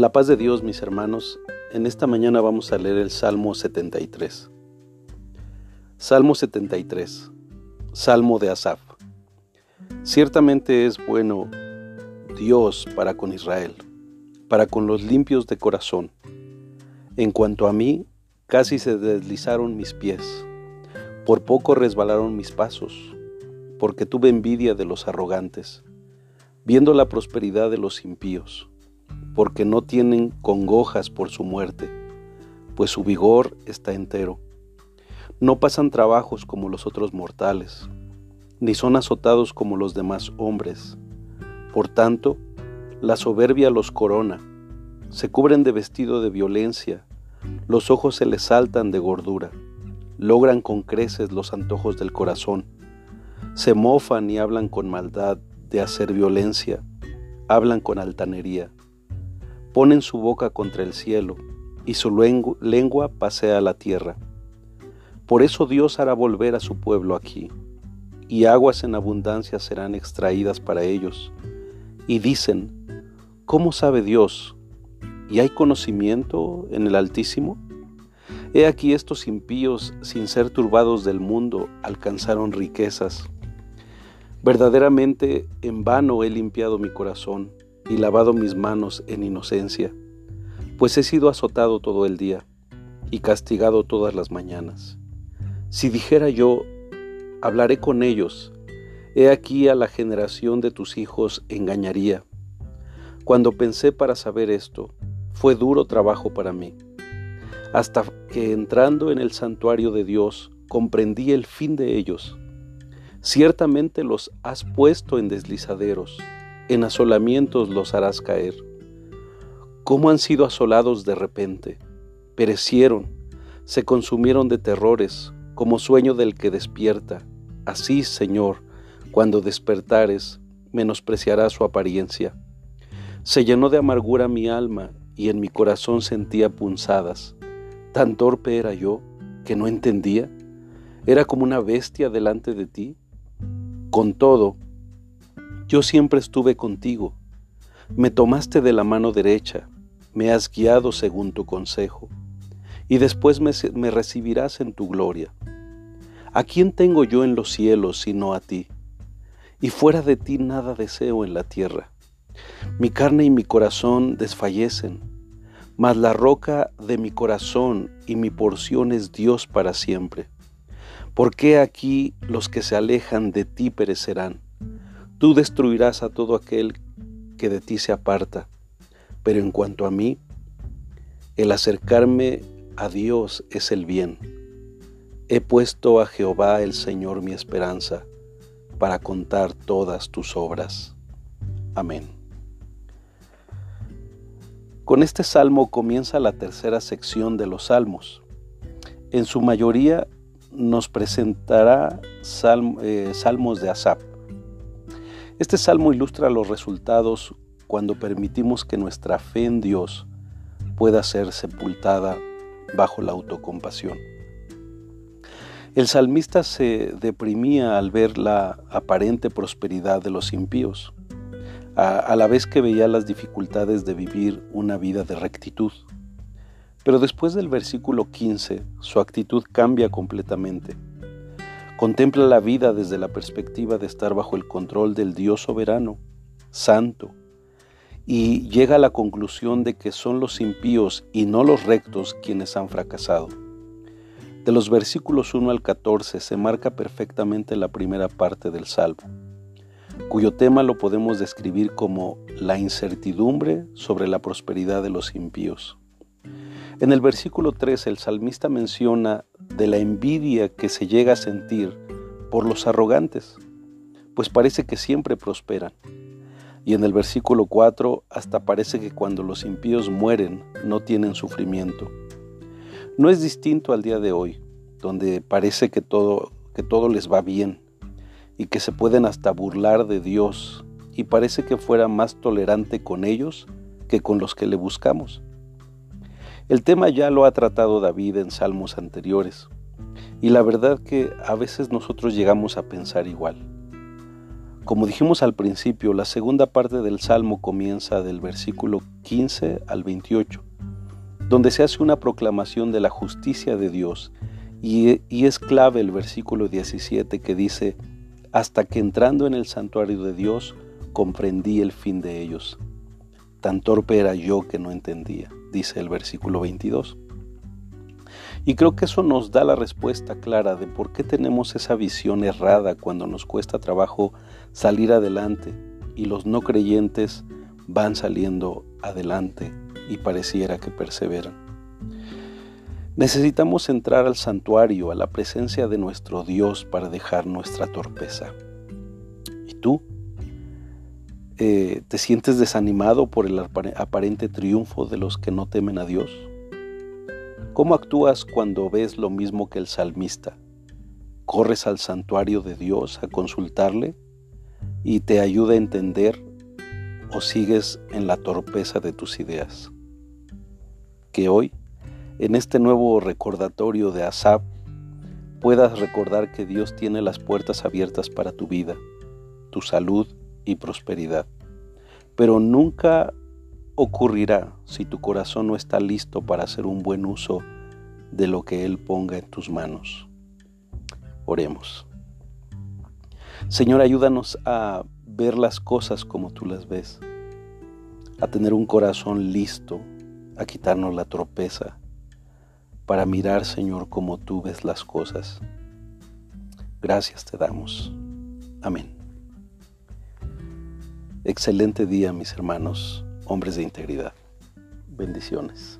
La paz de Dios, mis hermanos, en esta mañana vamos a leer el Salmo 73. Salmo 73, Salmo de Asaf. Ciertamente es bueno Dios para con Israel, para con los limpios de corazón. En cuanto a mí, casi se deslizaron mis pies, por poco resbalaron mis pasos, porque tuve envidia de los arrogantes, viendo la prosperidad de los impíos porque no tienen congojas por su muerte, pues su vigor está entero. No pasan trabajos como los otros mortales, ni son azotados como los demás hombres. Por tanto, la soberbia los corona, se cubren de vestido de violencia, los ojos se les saltan de gordura, logran con creces los antojos del corazón, se mofan y hablan con maldad de hacer violencia, hablan con altanería ponen su boca contra el cielo, y su lengua pasea la tierra. Por eso Dios hará volver a su pueblo aquí, y aguas en abundancia serán extraídas para ellos. Y dicen, ¿cómo sabe Dios? ¿Y hay conocimiento en el Altísimo? He aquí estos impíos, sin ser turbados del mundo, alcanzaron riquezas. Verdaderamente en vano he limpiado mi corazón y lavado mis manos en inocencia, pues he sido azotado todo el día y castigado todas las mañanas. Si dijera yo, hablaré con ellos, he aquí a la generación de tus hijos engañaría. Cuando pensé para saber esto, fue duro trabajo para mí, hasta que entrando en el santuario de Dios comprendí el fin de ellos. Ciertamente los has puesto en deslizaderos en asolamientos los harás caer. ¿Cómo han sido asolados de repente? Perecieron, se consumieron de terrores, como sueño del que despierta. Así, Señor, cuando despertares, menospreciará su apariencia. Se llenó de amargura mi alma y en mi corazón sentía punzadas. Tan torpe era yo que no entendía. Era como una bestia delante de ti. Con todo, yo siempre estuve contigo. Me tomaste de la mano derecha, me has guiado según tu consejo, y después me, recibirás en tu gloria. ¿A quién tengo yo en los cielos sino a ti? Y fuera de ti nada deseo en la tierra. Mi carne y mi corazón desfallecen, mas la roca de mi corazón y mi porción es Dios para siempre. ¿Por qué aquí los que se alejan de ti perecerán? Tú destruirás a todo aquel que de ti se aparta. Pero en cuanto a mí, el acercarme a Dios es el bien. He puesto a Jehová el Señor mi esperanza para contar todas tus obras. Amén. Con este salmo comienza la tercera sección de los salmos. En su mayoría nos presentará eh, salmos de Asap. Este salmo ilustra los resultados cuando permitimos que nuestra fe en Dios pueda ser sepultada bajo la autocompasión. El salmista se deprimía al ver la aparente prosperidad de los impíos, a, la vez que veía las dificultades de vivir una vida de rectitud. Pero después del versículo 15, su actitud cambia completamente Contempla la vida desde la perspectiva de estar bajo el control del Dios soberano, santo, y llega a la conclusión de que son los impíos y no los rectos quienes han fracasado. De los versículos 1 al 14 se marca perfectamente la primera parte del Salmo, cuyo tema lo podemos describir como la incertidumbre sobre la prosperidad de los impíos. En el versículo 3 el salmista menciona de la envidia que se llega a sentir por los arrogantes, pues parece que siempre prosperan. Y en el versículo 4 hasta parece que cuando los impíos mueren no tienen sufrimiento. No es distinto al día de hoy, donde parece que todo, que todo les va bien y que se pueden hasta burlar de Dios y parece que fuera más tolerante con ellos que con los que le buscamos. El tema ya lo ha tratado David en salmos anteriores, y la verdad que a veces nosotros llegamos a pensar igual. Como dijimos al principio, la segunda parte del Salmo comienza del versículo 15 al 28, donde se hace una proclamación de la justicia de Dios y, es clave el versículo 17 que dice, hasta que entrando en el santuario de Dios comprendí el fin de ellos. Tan torpe era yo que no entendía, dice el versículo 22. Y creo que eso nos da la respuesta clara de por qué tenemos esa visión errada cuando nos cuesta trabajo salir adelante y los no creyentes van saliendo adelante y pareciera que perseveran. Necesitamos entrar al santuario, a la presencia de nuestro Dios para dejar nuestra torpeza. ¿Y tú? Eh, ¿Te sientes desanimado por el aparente triunfo de los que no temen a Dios? ¿Cómo actúas cuando ves lo mismo que el salmista? ¿Corres al santuario de Dios a consultarle y te ayuda a entender o sigues en la torpeza de tus ideas? Que hoy, en este nuevo recordatorio de Asab, puedas recordar que Dios tiene las puertas abiertas para tu vida, tu salud y prosperidad, pero nunca ocurrirá si tu corazón no está listo para hacer un buen uso de lo que Él ponga en tus manos. Oremos. Señor, ayúdanos a ver las cosas como tú las ves, a tener un corazón listo, a quitarnos la tropeza, para mirar, Señor, como tú ves las cosas. Gracias te damos. Amén. Excelente día, mis hermanos hombres de integridad. Bendiciones.